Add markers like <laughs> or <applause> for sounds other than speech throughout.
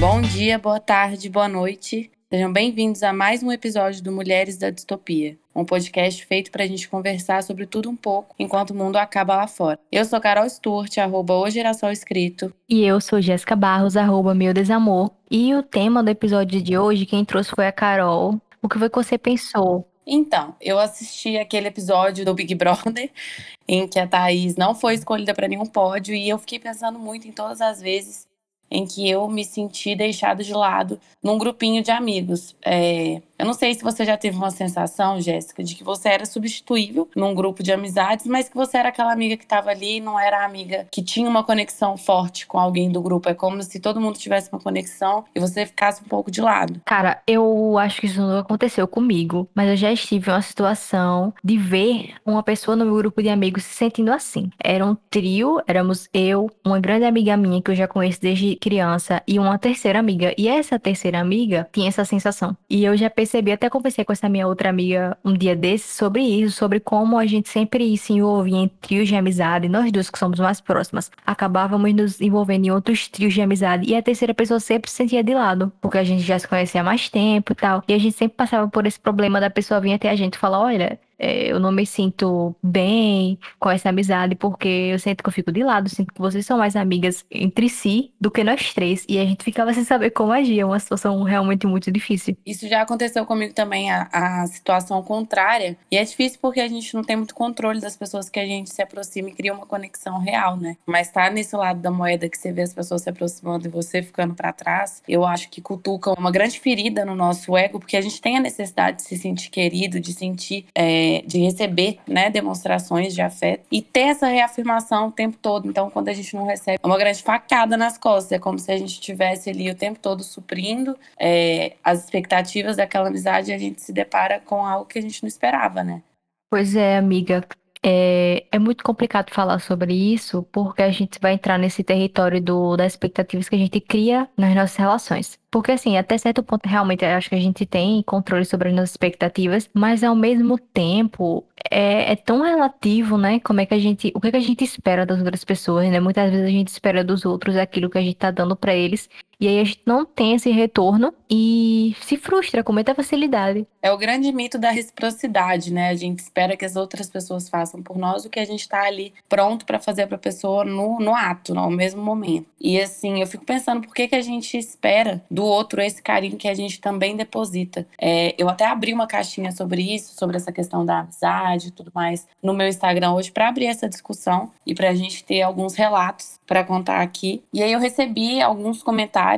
Bom dia, boa tarde, boa noite. Sejam bem-vindos a mais um episódio do Mulheres da Distopia, um podcast feito para a gente conversar sobre tudo um pouco enquanto o mundo acaba lá fora. Eu sou Carol Sturt, arroba O Geração Escrito. E eu sou Jéssica Barros, arroba Meu Desamor. E o tema do episódio de hoje, quem trouxe foi a Carol. O que foi que você pensou? Então, eu assisti aquele episódio do Big Brother <laughs> em que a Thaís não foi escolhida para nenhum pódio e eu fiquei pensando muito em todas as vezes em que eu me senti deixado de lado num grupinho de amigos. É, eu não sei se você já teve uma sensação, Jéssica, de que você era substituível num grupo de amizades, mas que você era aquela amiga que estava ali e não era a amiga que tinha uma conexão forte com alguém do grupo. É como se todo mundo tivesse uma conexão e você ficasse um pouco de lado. Cara, eu acho que isso não aconteceu comigo, mas eu já estive em uma situação de ver uma pessoa no meu grupo de amigos se sentindo assim. Era um trio, éramos eu, uma grande amiga minha que eu já conheço desde criança e uma terceira amiga. E essa terceira amiga tinha essa sensação. E eu já percebi, até conversei com essa minha outra amiga um dia desses sobre isso, sobre como a gente sempre se envolvia em trios de amizade, nós duas que somos mais próximas, acabávamos nos envolvendo em outros trios de amizade e a terceira pessoa sempre se sentia de lado, porque a gente já se conhecia há mais tempo e tal. E a gente sempre passava por esse problema da pessoa vir até a gente e falar: olha, é, eu não me sinto bem com essa amizade, porque eu sinto que eu fico de lado, sinto que vocês são mais amigas entre si do que nós três. E a gente ficava <laughs> sem saber como agir, é uma situação realmente muito difícil. Isso já aconteceu comigo também, a, a situação contrária. E é difícil porque a gente não tem muito controle das pessoas que a gente se aproxima e cria uma conexão real, né? Mas tá nesse lado da moeda que você vê as pessoas se aproximando e você ficando para trás, eu acho que cutuca uma grande ferida no nosso ego, porque a gente tem a necessidade de se sentir querido, de sentir. É, de receber né, demonstrações de afeto e ter essa reafirmação o tempo todo. Então, quando a gente não recebe, é uma grande facada nas costas. É como se a gente estivesse ali o tempo todo suprindo é, as expectativas daquela amizade e a gente se depara com algo que a gente não esperava, né? Pois é, amiga. É, é muito complicado falar sobre isso, porque a gente vai entrar nesse território do, das expectativas que a gente cria nas nossas relações. Porque, assim, até certo ponto, realmente, acho que a gente tem controle sobre as nossas expectativas, mas ao mesmo tempo, é, é, tão relativo, né? Como é que a gente. O que, é que a gente espera das outras pessoas, né? Muitas vezes a gente espera dos outros aquilo que a gente tá dando para eles. E aí a gente não tem esse retorno e se frustra com muita facilidade. É o grande mito da reciprocidade, né? A gente espera que as outras pessoas façam por nós o que a gente tá ali pronto para fazer pra pessoa no, no ato, no mesmo momento. E assim, eu fico pensando por que, que a gente espera do outro esse carinho que a gente também deposita. É, eu até abri uma caixinha sobre isso, sobre essa questão da amizade e tudo mais, no meu Instagram hoje para abrir essa discussão e para a gente ter alguns relatos para contar aqui. E aí eu recebi alguns comentários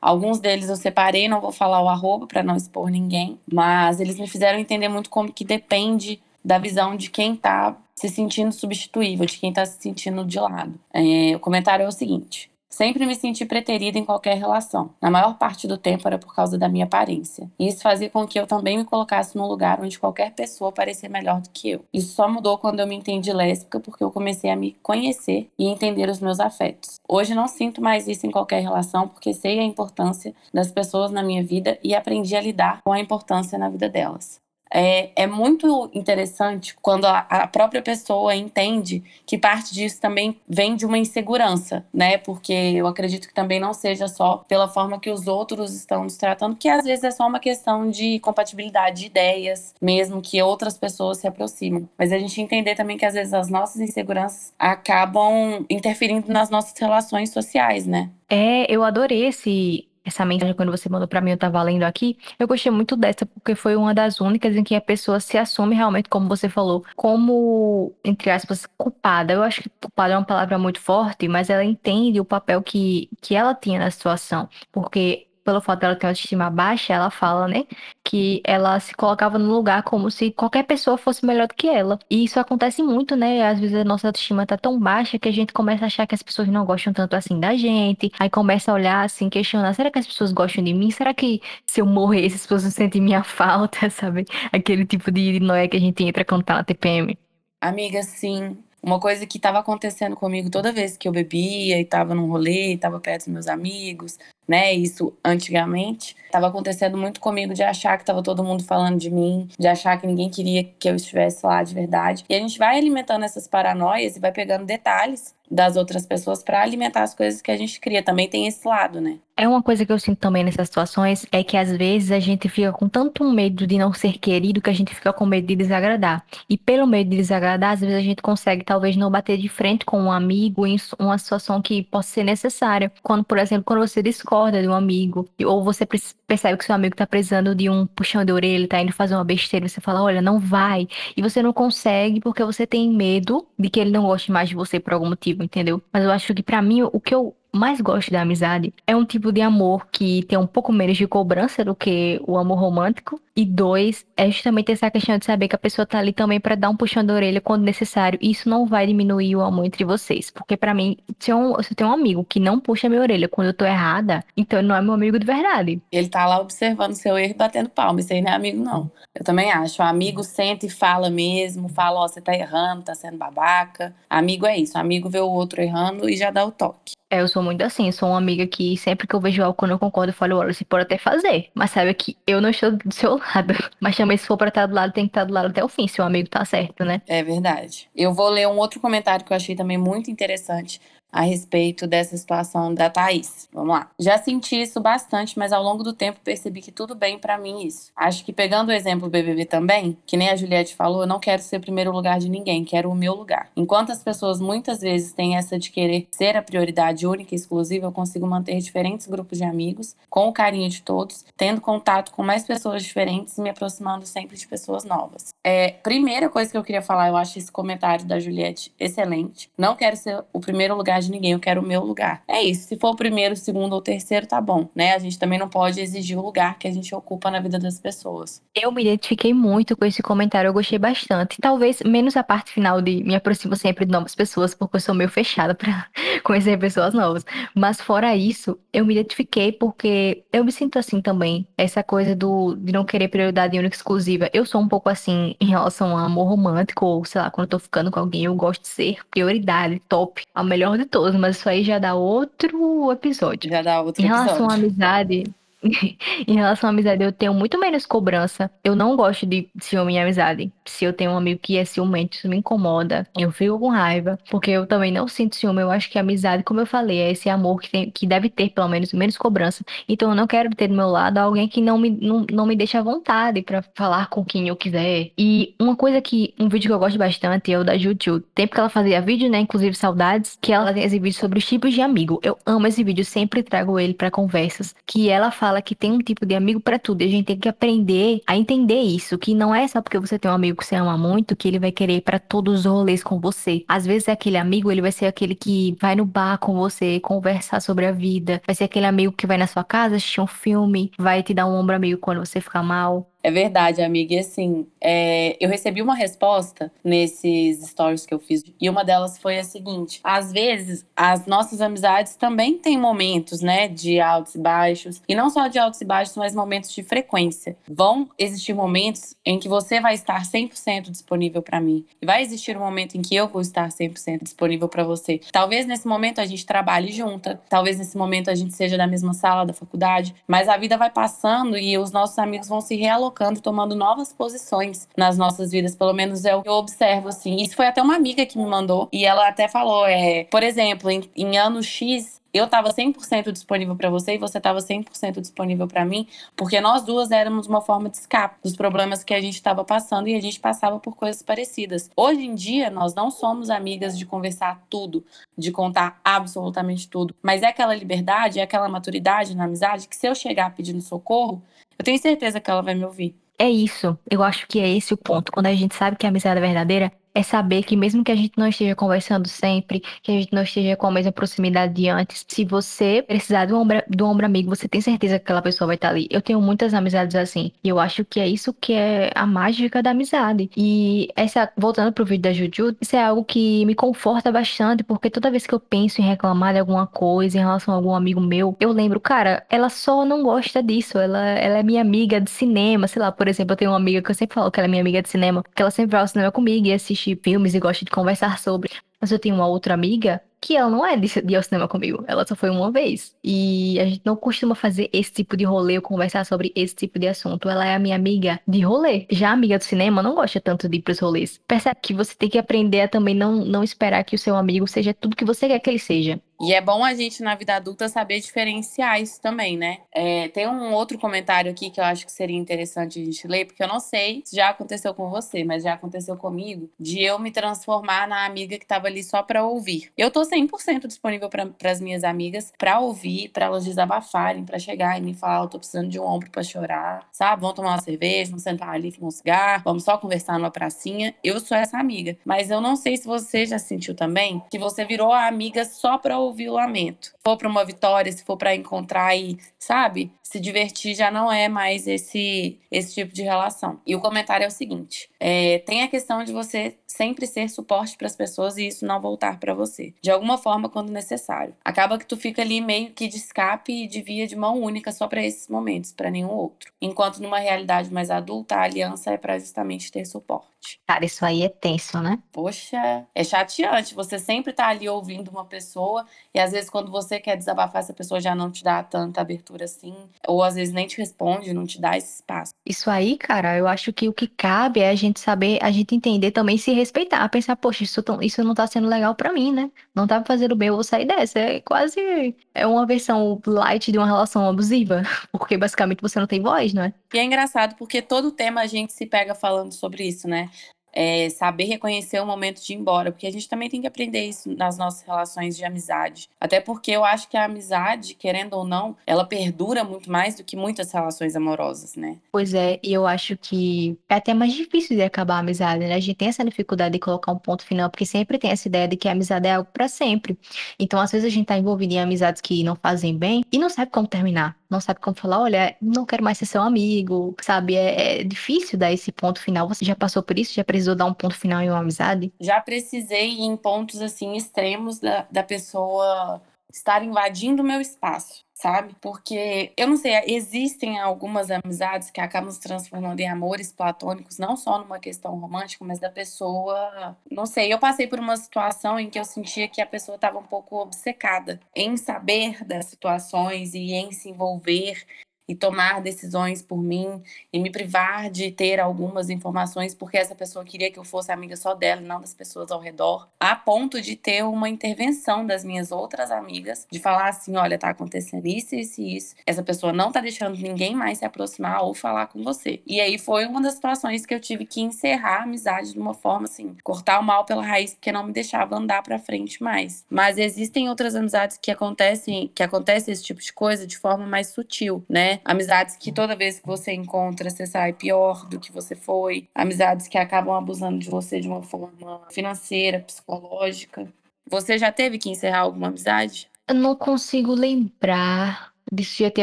Alguns deles eu separei, não vou falar o arroba para não expor ninguém, mas eles me fizeram entender muito como que depende da visão de quem está se sentindo substituível, de quem está se sentindo de lado. É, o comentário é o seguinte: Sempre me senti preterida em qualquer relação. Na maior parte do tempo era por causa da minha aparência. E isso fazia com que eu também me colocasse num lugar onde qualquer pessoa parecia melhor do que eu. Isso só mudou quando eu me entendi lésbica, porque eu comecei a me conhecer e entender os meus afetos. Hoje não sinto mais isso em qualquer relação, porque sei a importância das pessoas na minha vida e aprendi a lidar com a importância na vida delas. É, é muito interessante quando a, a, própria pessoa entende que parte disso também vem de uma insegurança, né? Porque eu acredito que também não seja só pela forma que os outros estão nos tratando, que às vezes é só uma questão de compatibilidade de ideias, mesmo que outras pessoas se aproximam. Mas a gente entender também que às vezes as nossas inseguranças acabam interferindo nas nossas relações sociais, né? É, eu adorei esse essa mensagem quando você mandou para mim, eu tava lendo aqui. Eu gostei muito dessa porque foi uma das únicas em que a pessoa se assume realmente, como você falou, como, entre aspas, culpada. Eu acho que culpada é uma palavra muito forte, mas ela entende o papel que, que ela tinha na situação. Porque pelo fato dela ter uma autoestima baixa, ela fala, né, que ela se colocava no lugar como se qualquer pessoa fosse melhor do que ela. E isso acontece muito, né? Às vezes a nossa autoestima tá tão baixa que a gente começa a achar que as pessoas não gostam tanto assim da gente. Aí começa a olhar assim, questionar, será que as pessoas gostam de mim? Será que se eu morrer, as pessoas sentem minha <laughs> falta, <laughs> sabe? Aquele tipo de noia que a gente entra quando tá na TPM. Amiga, sim. Uma coisa que estava acontecendo comigo toda vez que eu bebia e estava num rolê, estava perto dos meus amigos, né? Isso antigamente. Tava acontecendo muito comigo de achar que tava todo mundo falando de mim, de achar que ninguém queria que eu estivesse lá de verdade. E a gente vai alimentando essas paranoias e vai pegando detalhes das outras pessoas para alimentar as coisas que a gente cria. Também tem esse lado, né? É uma coisa que eu sinto também nessas situações é que às vezes a gente fica com tanto medo de não ser querido que a gente fica com medo de desagradar. E pelo medo de desagradar, às vezes a gente consegue talvez não bater de frente com um amigo em uma situação que possa ser necessária. Quando, por exemplo, quando você discorda de um amigo ou você percebe que seu amigo tá precisando de um puxão de orelha, tá indo fazer uma besteira, você fala, olha, não vai. E você não consegue porque você tem medo de que ele não goste mais de você por algum motivo, entendeu? Mas eu acho que para mim o que eu mais gosto da amizade é um tipo de amor que tem um pouco menos de cobrança do que o amor romântico. E dois, é justamente essa questão de saber que a pessoa tá ali também para dar um puxão da orelha quando necessário. E isso não vai diminuir o amor entre vocês. Porque para mim, se eu, se eu tenho um amigo que não puxa minha orelha quando eu tô errada, então ele não é meu amigo de verdade. Ele tá lá observando seu erro e batendo palma. Isso aí não é amigo, não. Eu também acho. O amigo senta e fala mesmo, fala, ó, oh, você tá errando, tá sendo babaca. Amigo é isso. Amigo vê o outro errando e já dá o toque. É, eu sou muito assim, sou uma amiga que sempre que eu vejo algo quando eu concordo, eu falo, olha, você pode até fazer, mas sabe que eu não estou do seu <laughs> lado. Mas também se for pra estar do lado, tem que estar do lado até o fim, se o amigo tá certo, né? É verdade. Eu vou ler um outro comentário que eu achei também muito interessante a respeito dessa situação da Thaís. Vamos lá. Já senti isso bastante, mas ao longo do tempo percebi que tudo bem para mim isso. Acho que pegando o exemplo do BBB também, que nem a Juliette falou, eu não quero ser o primeiro lugar de ninguém, quero o meu lugar. Enquanto as pessoas muitas vezes têm essa de querer ser a prioridade única e exclusiva, eu consigo manter diferentes grupos de amigos, com o carinho de todos, tendo contato com mais pessoas diferentes e me aproximando sempre de pessoas novas. É, primeira coisa que eu queria falar, eu acho esse comentário da Juliette excelente. Não quero ser o primeiro lugar lugar de ninguém, eu quero o meu lugar. É isso. Se for o primeiro, o segundo ou o terceiro, tá bom, né? A gente também não pode exigir o lugar que a gente ocupa na vida das pessoas. Eu me identifiquei muito com esse comentário, eu gostei bastante. Talvez menos a parte final de me aproximo sempre de novas pessoas, porque eu sou meio fechada para <laughs> conhecer pessoas novas. Mas fora isso, eu me identifiquei porque eu me sinto assim também. Essa coisa do de não querer prioridade única exclusiva. Eu sou um pouco assim em relação ao amor romântico, ou sei lá, quando eu tô ficando com alguém, eu gosto de ser prioridade, top, a melhor de todos, mas isso aí já dá outro episódio. Já dá outro em episódio. Em relação à amizade, <laughs> em relação à amizade, eu tenho muito menos cobrança. Eu não gosto de ciúme em amizade. Se eu tenho um amigo que é ciumento, isso me incomoda. Eu fico com raiva, porque eu também não sinto ciúme. Eu acho que a amizade, como eu falei, é esse amor que, tem, que deve ter, pelo menos, menos cobrança. Então eu não quero ter do meu lado alguém que não me, não, não me deixa à vontade para falar com quem eu quiser. E uma coisa que, um vídeo que eu gosto bastante é o da Juju. Tempo que ela fazia vídeo, né? Inclusive saudades, que ela tem esse vídeo sobre os tipos de amigo. Eu amo esse vídeo, sempre trago ele para conversas. Que ela fala fala que tem um tipo de amigo para tudo. E a gente tem que aprender a entender isso, que não é só porque você tem um amigo que você ama muito que ele vai querer para todos os rolês com você. Às vezes é aquele amigo, ele vai ser aquele que vai no bar com você, conversar sobre a vida. Vai ser aquele amigo que vai na sua casa assistir um filme, vai te dar um ombro amigo quando você ficar mal. É verdade, amiga. E assim, é, eu recebi uma resposta nesses stories que eu fiz. E uma delas foi a seguinte: às vezes, as nossas amizades também têm momentos, né, de altos e baixos. E não só de altos e baixos, mas momentos de frequência. Vão existir momentos em que você vai estar 100% disponível para mim. E vai existir um momento em que eu vou estar 100% disponível para você. Talvez nesse momento a gente trabalhe junta. Talvez nesse momento a gente seja da mesma sala da faculdade. Mas a vida vai passando e os nossos amigos vão se realocando colocando, tomando novas posições nas nossas vidas, pelo menos é o que eu observo, assim. Isso foi até uma amiga que me mandou, e ela até falou, é, por exemplo, em, em ano X, eu estava 100% disponível para você e você estava 100% disponível para mim, porque nós duas éramos uma forma de escape dos problemas que a gente estava passando e a gente passava por coisas parecidas. Hoje em dia, nós não somos amigas de conversar tudo, de contar absolutamente tudo, mas é aquela liberdade, é aquela maturidade na amizade que se eu chegar pedindo socorro, eu tenho certeza que ela vai me ouvir. É isso. Eu acho que é esse o ponto. Quando a gente sabe que a amizade é verdadeira, é saber que mesmo que a gente não esteja conversando sempre, que a gente não esteja com a mesma proximidade de antes, se você precisar do ombro, do ombro amigo, você tem certeza que aquela pessoa vai estar ali. Eu tenho muitas amizades assim, e eu acho que é isso que é a mágica da amizade. E essa, voltando pro vídeo da Juju, isso é algo que me conforta bastante, porque toda vez que eu penso em reclamar de alguma coisa em relação a algum amigo meu, eu lembro, cara, ela só não gosta disso, ela, ela é minha amiga de cinema, sei lá, por exemplo, eu tenho uma amiga que eu sempre falo que ela é minha amiga de cinema, que ela sempre vai ao cinema comigo e assiste assiste filmes e gosta de conversar sobre. Mas eu tenho uma outra amiga que ela não é de, de ir ao cinema comigo. Ela só foi uma vez. E a gente não costuma fazer esse tipo de rolê ou conversar sobre esse tipo de assunto. Ela é a minha amiga de rolê. Já a amiga do cinema não gosta tanto de ir pros rolês. Percebe que você tem que aprender a também não, não esperar que o seu amigo seja tudo que você quer que ele seja. E é bom a gente, na vida adulta, saber diferenciar isso também, né? É, tem um outro comentário aqui que eu acho que seria interessante a gente ler, porque eu não sei se já aconteceu com você, mas já aconteceu comigo, de eu me transformar na amiga que tava ali só pra ouvir. Eu tô 100% disponível para as minhas amigas para ouvir, para elas desabafarem, para chegar e me falar, tô precisando de um ombro para chorar, sabe? Vamos tomar uma cerveja, vamos sentar ali, fumar um cigarro, vamos só conversar numa pracinha. Eu sou essa amiga. Mas eu não sei se você já sentiu também que você virou a amiga só pra ouvir o lamento. Se for para uma vitória, se for para encontrar e, sabe, se divertir já não é mais esse esse tipo de relação. E o comentário é o seguinte: é, tem a questão de você sempre ser suporte para as pessoas e isso não voltar para você, de alguma forma quando necessário. Acaba que tu fica ali meio que de escape e de via de mão única só para esses momentos, para nenhum outro. Enquanto numa realidade mais adulta, a aliança é para justamente ter suporte. Cara, isso aí é tenso, né? Poxa, é chateante. Você sempre tá ali ouvindo uma pessoa e às vezes quando você quer desabafar, essa pessoa já não te dá tanta abertura assim, ou às vezes nem te responde, não te dá esse espaço. Isso aí, cara, eu acho que o que cabe é a gente saber, a gente entender também se respeitar, pensar, poxa, isso, isso não tá sendo legal para mim, né? Não tá fazendo bem, eu vou sair dessa. É quase é uma versão light de uma relação abusiva, <laughs> porque basicamente você não tem voz, não é? E é engraçado porque todo tema a gente se pega falando sobre isso, né? É, saber reconhecer o momento de ir embora, porque a gente também tem que aprender isso nas nossas relações de amizade. Até porque eu acho que a amizade, querendo ou não, ela perdura muito mais do que muitas relações amorosas, né? Pois é, e eu acho que é até mais difícil de acabar a amizade, né? A gente tem essa dificuldade de colocar um ponto final, porque sempre tem essa ideia de que a amizade é algo para sempre. Então, às vezes a gente tá envolvido em amizades que não fazem bem e não sabe como terminar não sabe como falar, olha, não quero mais ser seu amigo, sabe? É, é, difícil dar esse ponto final. Você já passou por isso? Já precisou dar um ponto final em uma amizade? Já precisei em pontos assim extremos da, da pessoa estar invadindo o meu espaço sabe? Porque eu não sei, existem algumas amizades que acabam se transformando em amores platônicos, não só numa questão romântica, mas da pessoa. Não sei, eu passei por uma situação em que eu sentia que a pessoa estava um pouco obcecada em saber das situações e em se envolver e tomar decisões por mim e me privar de ter algumas informações porque essa pessoa queria que eu fosse amiga só dela e não das pessoas ao redor, a ponto de ter uma intervenção das minhas outras amigas, de falar assim, olha, tá acontecendo isso, isso e isso. Essa pessoa não tá deixando ninguém mais se aproximar ou falar com você. E aí foi uma das situações que eu tive que encerrar a amizade de uma forma assim, cortar o mal pela raiz, porque não me deixava andar para frente mais. Mas existem outras amizades que acontecem, que acontece esse tipo de coisa de forma mais sutil, né? Amizades que toda vez que você encontra, você sai pior do que você foi. Amizades que acabam abusando de você de uma forma financeira, psicológica. Você já teve que encerrar alguma amizade? Eu não consigo lembrar disso já ter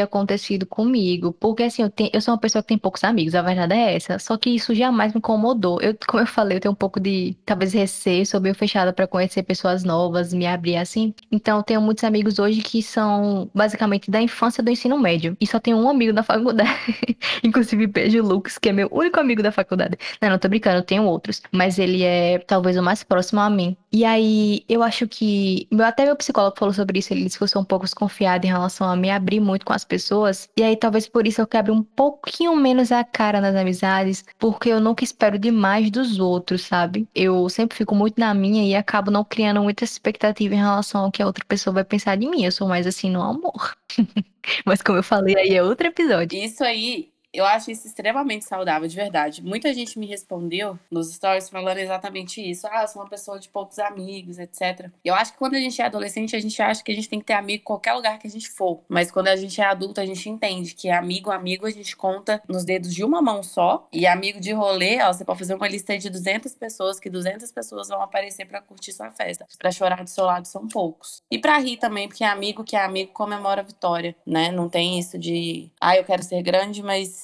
acontecido comigo. Porque assim, eu, tenho, eu sou uma pessoa que tem poucos amigos, a verdade é essa. Só que isso jamais me incomodou. Eu, como eu falei, eu tenho um pouco de, talvez, receio, sou meio fechada para conhecer pessoas novas, me abrir assim. Então, eu tenho muitos amigos hoje que são basicamente da infância do ensino médio. E só tenho um amigo da faculdade. <laughs> Inclusive, beijo o Lucas, que é meu único amigo da faculdade. Não, não tô brincando, eu tenho outros. Mas ele é talvez o mais próximo a mim. E aí, eu acho que. Até meu psicólogo falou sobre isso, ele disse que eu sou um pouco desconfiada em relação a me abrir abrir muito com as pessoas. E aí talvez por isso eu quebre um pouquinho menos a cara nas amizades, porque eu nunca espero demais dos outros, sabe? Eu sempre fico muito na minha e acabo não criando muita expectativa em relação ao que a outra pessoa vai pensar de mim. Eu sou mais assim no amor. <laughs> Mas como eu falei, aí é outro episódio. Isso aí eu acho isso extremamente saudável, de verdade. Muita gente me respondeu nos stories falando exatamente isso. Ah, eu sou uma pessoa de poucos amigos, etc. Eu acho que quando a gente é adolescente, a gente acha que a gente tem que ter amigo em qualquer lugar que a gente for. Mas quando a gente é adulto, a gente entende que amigo, amigo, a gente conta nos dedos de uma mão só. E amigo de rolê, ó, você pode fazer uma lista de 200 pessoas, que 200 pessoas vão aparecer para curtir sua festa. Para chorar do seu lado são poucos. E para rir também, porque amigo que é amigo comemora a vitória, né? Não tem isso de, ah, eu quero ser grande, mas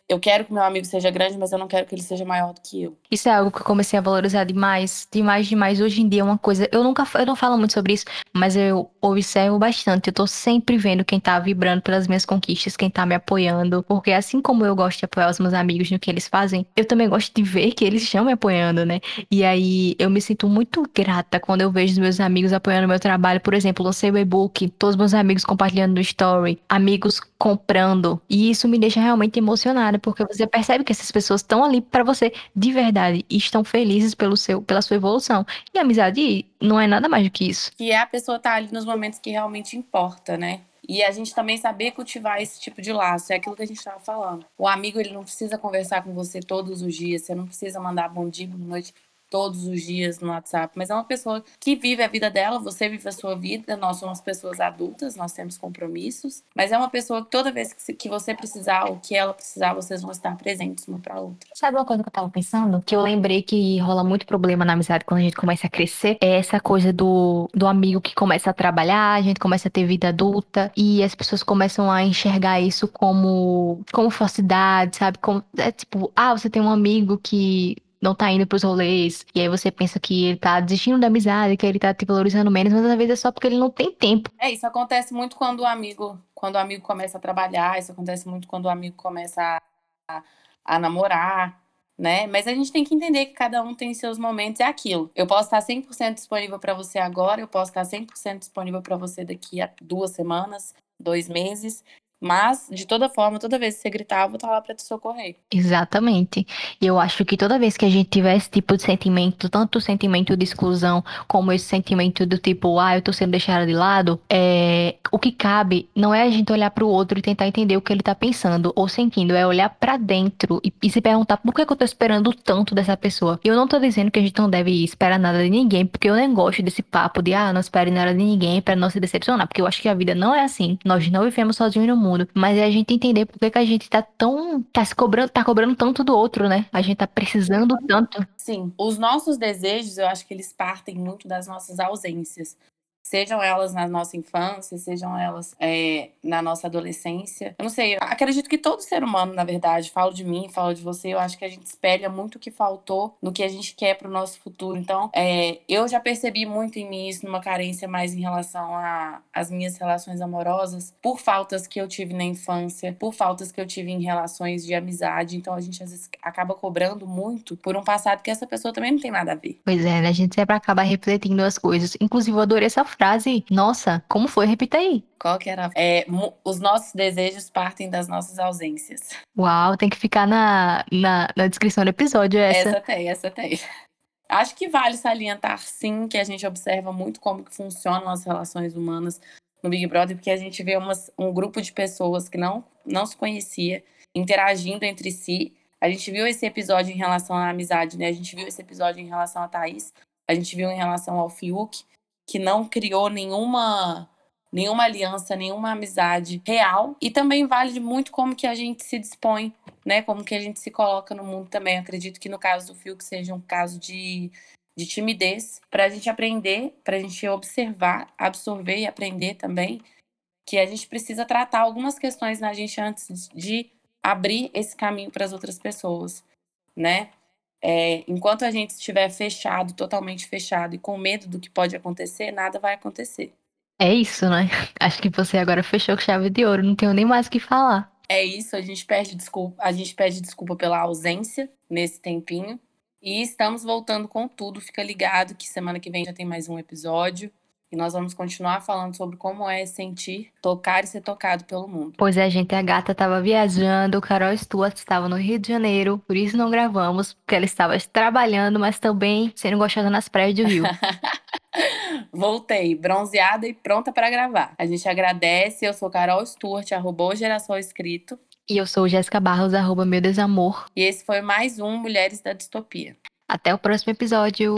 eu quero que meu amigo seja grande, mas eu não quero que ele seja maior do que eu. Isso é algo que eu comecei a valorizar demais, demais, demais. Hoje em dia é uma coisa, eu nunca, eu não falo muito sobre isso, mas eu observo bastante. Eu tô sempre vendo quem tá vibrando pelas minhas conquistas, quem tá me apoiando, porque assim como eu gosto de apoiar os meus amigos no que eles fazem, eu também gosto de ver que eles estão me apoiando, né? E aí eu me sinto muito grata quando eu vejo os meus amigos apoiando o meu trabalho. Por exemplo, lancei o e-book, todos os meus amigos compartilhando no story, amigos comprando. E isso me deixa realmente emocionada porque você percebe que essas pessoas estão ali para você de verdade e estão felizes pelo seu, pela sua evolução. E amizade não é nada mais do que isso. Que é a pessoa tá ali nos momentos que realmente importa, né? E a gente também saber cultivar esse tipo de laço, é aquilo que a gente estava falando. O amigo, ele não precisa conversar com você todos os dias, você não precisa mandar bom dia, boa noite todos os dias no WhatsApp, mas é uma pessoa que vive a vida dela, você vive a sua vida, nós somos pessoas adultas, nós temos compromissos, mas é uma pessoa que toda vez que você precisar ou que ela precisar, vocês vão estar presentes uma para outra. Sabe uma coisa que eu tava pensando? Que eu lembrei que rola muito problema na amizade quando a gente começa a crescer, é essa coisa do, do amigo que começa a trabalhar, a gente começa a ter vida adulta e as pessoas começam a enxergar isso como como falsidade, sabe? Como, é tipo, ah, você tem um amigo que não tá indo pros rolês, e aí você pensa que ele tá desistindo da amizade, que ele tá te valorizando menos, mas às vezes é só porque ele não tem tempo. É, isso acontece muito quando o amigo, quando o amigo começa a trabalhar, isso acontece muito quando o amigo começa a, a namorar, né? Mas a gente tem que entender que cada um tem seus momentos, é aquilo. Eu posso estar 100% disponível para você agora, eu posso estar 100% disponível para você daqui a duas semanas, dois meses, mas, de toda forma, toda vez que você gritar, eu vou estar lá pra te socorrer. Exatamente. E eu acho que toda vez que a gente tiver esse tipo de sentimento, tanto o sentimento de exclusão, como esse sentimento do tipo, ah, eu tô sendo deixada de lado, é... o que cabe não é a gente olhar pro outro e tentar entender o que ele tá pensando ou sentindo, é olhar para dentro e, e, se perguntar por que, que eu tô esperando tanto dessa pessoa. E eu não tô dizendo que a gente não deve esperar nada de ninguém, porque eu nem gosto desse papo de, ah, não espere nada de ninguém para não se decepcionar, porque eu acho que a vida não é assim. Nós não vivemos sozinhos no mundo mundo. Mas é a gente entender por que, que a gente tá tão. tá se cobrando, tá cobrando tanto do outro, né? A gente tá precisando tanto. Sim. Os nossos desejos, eu acho que eles partem muito das nossas ausências sejam elas na nossa infância, sejam elas é, na nossa adolescência. Eu não sei, eu acredito que todo ser humano, na verdade, falo de mim, falo de você, eu acho que a gente espelha muito o que faltou no que a gente quer para o nosso futuro. Então, é, eu já percebi muito em mim isso, numa carência mais em relação às minhas relações amorosas, por faltas que eu tive na infância, por faltas que eu tive em relações de amizade. Então, a gente às vezes acaba cobrando muito por um passado que essa pessoa também não tem nada a ver. Pois é, né? A gente sempre acaba refletindo as coisas. Inclusive, eu adorei essa frase. Nossa, como foi? Repita aí. Qual que era? É, os nossos desejos partem das nossas ausências. Uau, tem que ficar na, na, na descrição do episódio essa. Essa tem, essa tem. Acho que vale salientar, sim, que a gente observa muito como que funcionam as relações humanas no Big Brother, porque a gente vê umas, um grupo de pessoas que não, não se conhecia interagindo entre si. A gente viu esse episódio em relação à amizade, né? A gente viu esse episódio em relação a Thaís, a gente viu em relação ao Fiuk que não criou nenhuma nenhuma aliança, nenhuma amizade real e também vale muito como que a gente se dispõe, né? Como que a gente se coloca no mundo também. acredito que no caso do Fio que seja um caso de, de timidez para a gente aprender, para a gente observar, absorver e aprender também que a gente precisa tratar algumas questões na gente antes de abrir esse caminho para as outras pessoas, né? É, enquanto a gente estiver fechado, totalmente fechado e com medo do que pode acontecer, nada vai acontecer. É isso, né? <laughs> Acho que você agora fechou com chave de ouro, não tenho nem mais o que falar. É isso, a gente pede desculpa, a gente pede desculpa pela ausência nesse tempinho. E estamos voltando com tudo. Fica ligado que semana que vem já tem mais um episódio. E nós vamos continuar falando sobre como é sentir, tocar e ser tocado pelo mundo. Pois é, gente, a gata estava viajando, o Carol Stuart estava no Rio de Janeiro, por isso não gravamos, porque ela estava trabalhando, mas também sendo gostosa nas praias do Rio. <laughs> Voltei, bronzeada e pronta para gravar. A gente agradece, eu sou Carol Stuart, arroba Geração Escrito. E eu sou Jéssica Barros, arroba Meu Desamor. E esse foi mais um Mulheres da Distopia. Até o próximo episódio.